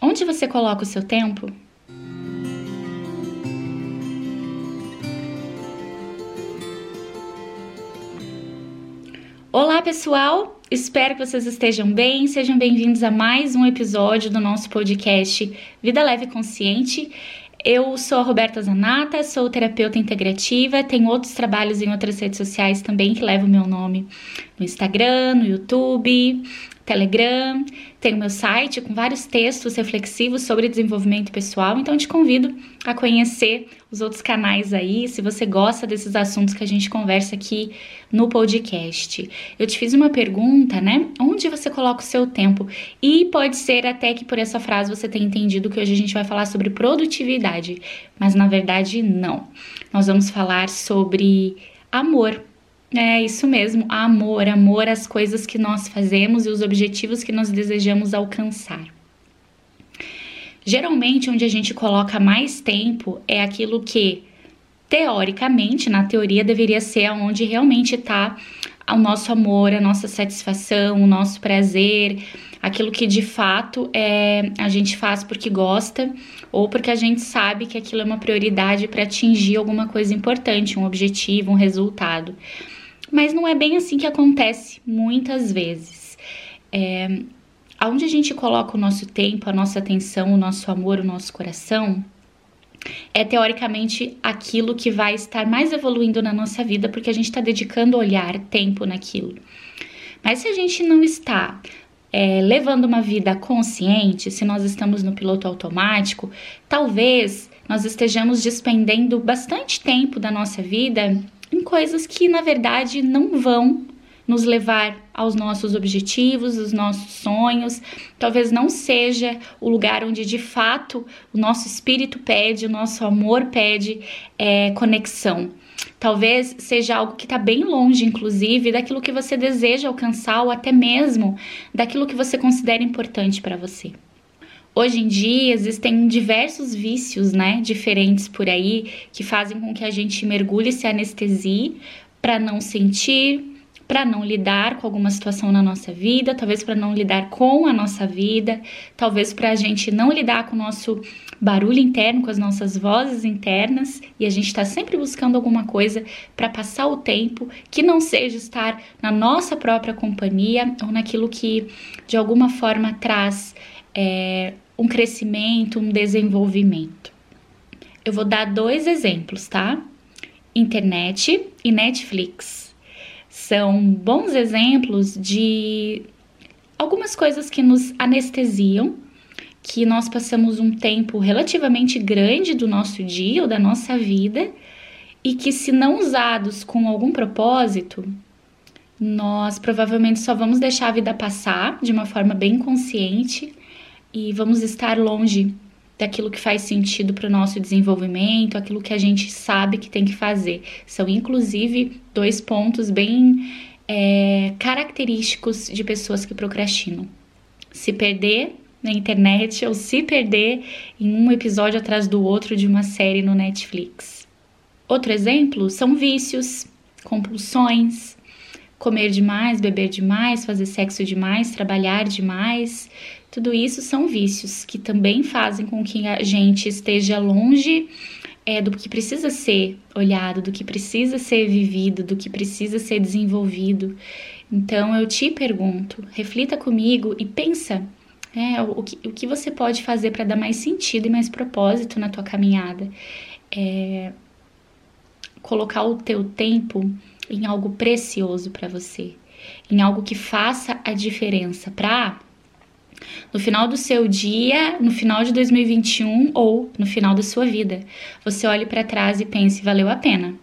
Onde você coloca o seu tempo? Olá, pessoal! Espero que vocês estejam bem. Sejam bem-vindos a mais um episódio do nosso podcast Vida Leve Consciente. Eu sou a Roberta Zanata, sou terapeuta integrativa, tenho outros trabalhos em outras redes sociais também que levam o meu nome no Instagram, no YouTube, Telegram, tenho meu site com vários textos reflexivos sobre desenvolvimento pessoal, então te convido a conhecer os outros canais aí, se você gosta desses assuntos que a gente conversa aqui no podcast. Eu te fiz uma pergunta, né? Onde você coloca o seu tempo? E pode ser até que por essa frase você tenha entendido que hoje a gente vai falar sobre produtividade, mas na verdade não. Nós vamos falar sobre amor, é isso mesmo, amor, amor às coisas que nós fazemos e os objetivos que nós desejamos alcançar. Geralmente, onde a gente coloca mais tempo é aquilo que, teoricamente, na teoria, deveria ser onde realmente está o nosso amor, a nossa satisfação, o nosso prazer, aquilo que de fato é, a gente faz porque gosta ou porque a gente sabe que aquilo é uma prioridade para atingir alguma coisa importante, um objetivo, um resultado. Mas não é bem assim que acontece muitas vezes. É, aonde a gente coloca o nosso tempo, a nossa atenção, o nosso amor, o nosso coração, é teoricamente aquilo que vai estar mais evoluindo na nossa vida, porque a gente está dedicando olhar, tempo naquilo. Mas se a gente não está é, levando uma vida consciente, se nós estamos no piloto automático, talvez nós estejamos despendendo bastante tempo da nossa vida em coisas que na verdade não vão nos levar aos nossos objetivos, os nossos sonhos. Talvez não seja o lugar onde de fato o nosso espírito pede, o nosso amor pede é, conexão. Talvez seja algo que está bem longe, inclusive, daquilo que você deseja alcançar ou até mesmo daquilo que você considera importante para você. Hoje em dia existem diversos vícios, né, diferentes por aí que fazem com que a gente mergulhe e se anestesie para não sentir, para não lidar com alguma situação na nossa vida, talvez para não lidar com a nossa vida, talvez para a gente não lidar com o nosso barulho interno, com as nossas vozes internas, e a gente está sempre buscando alguma coisa para passar o tempo que não seja estar na nossa própria companhia ou naquilo que de alguma forma traz é, um crescimento, um desenvolvimento. Eu vou dar dois exemplos, tá? Internet e Netflix. São bons exemplos de algumas coisas que nos anestesiam, que nós passamos um tempo relativamente grande do nosso dia ou da nossa vida e que, se não usados com algum propósito, nós provavelmente só vamos deixar a vida passar de uma forma bem consciente e vamos estar longe daquilo que faz sentido para o nosso desenvolvimento, aquilo que a gente sabe que tem que fazer. São, inclusive, dois pontos bem é, característicos de pessoas que procrastinam: se perder na internet ou se perder em um episódio atrás do outro de uma série no Netflix. Outro exemplo são vícios, compulsões, comer demais, beber demais, fazer sexo demais, trabalhar demais, tudo isso são vícios que também fazem com que a gente esteja longe é, do que precisa ser olhado, do que precisa ser vivido, do que precisa ser desenvolvido. Então eu te pergunto, reflita comigo e pensa é, o, que, o que você pode fazer para dar mais sentido e mais propósito na tua caminhada. É, colocar o teu tempo em algo precioso para você, em algo que faça a diferença para no final do seu dia, no final de 2021 ou no final da sua vida, você olhe para trás e pense: valeu a pena.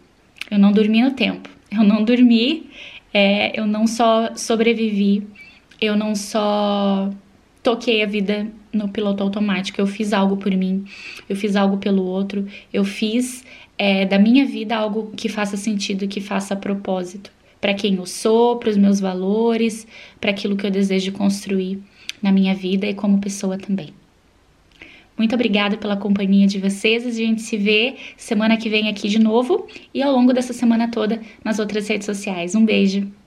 Eu não dormi no tempo, eu não dormi, é, eu não só sobrevivi, eu não só toquei a vida no piloto automático, eu fiz algo por mim, eu fiz algo pelo outro, eu fiz é, da minha vida algo que faça sentido, que faça propósito para quem eu sou, para os meus valores, para aquilo que eu desejo construir na minha vida e como pessoa também. Muito obrigada pela companhia de vocês. A gente se vê semana que vem aqui de novo e ao longo dessa semana toda nas outras redes sociais. Um beijo.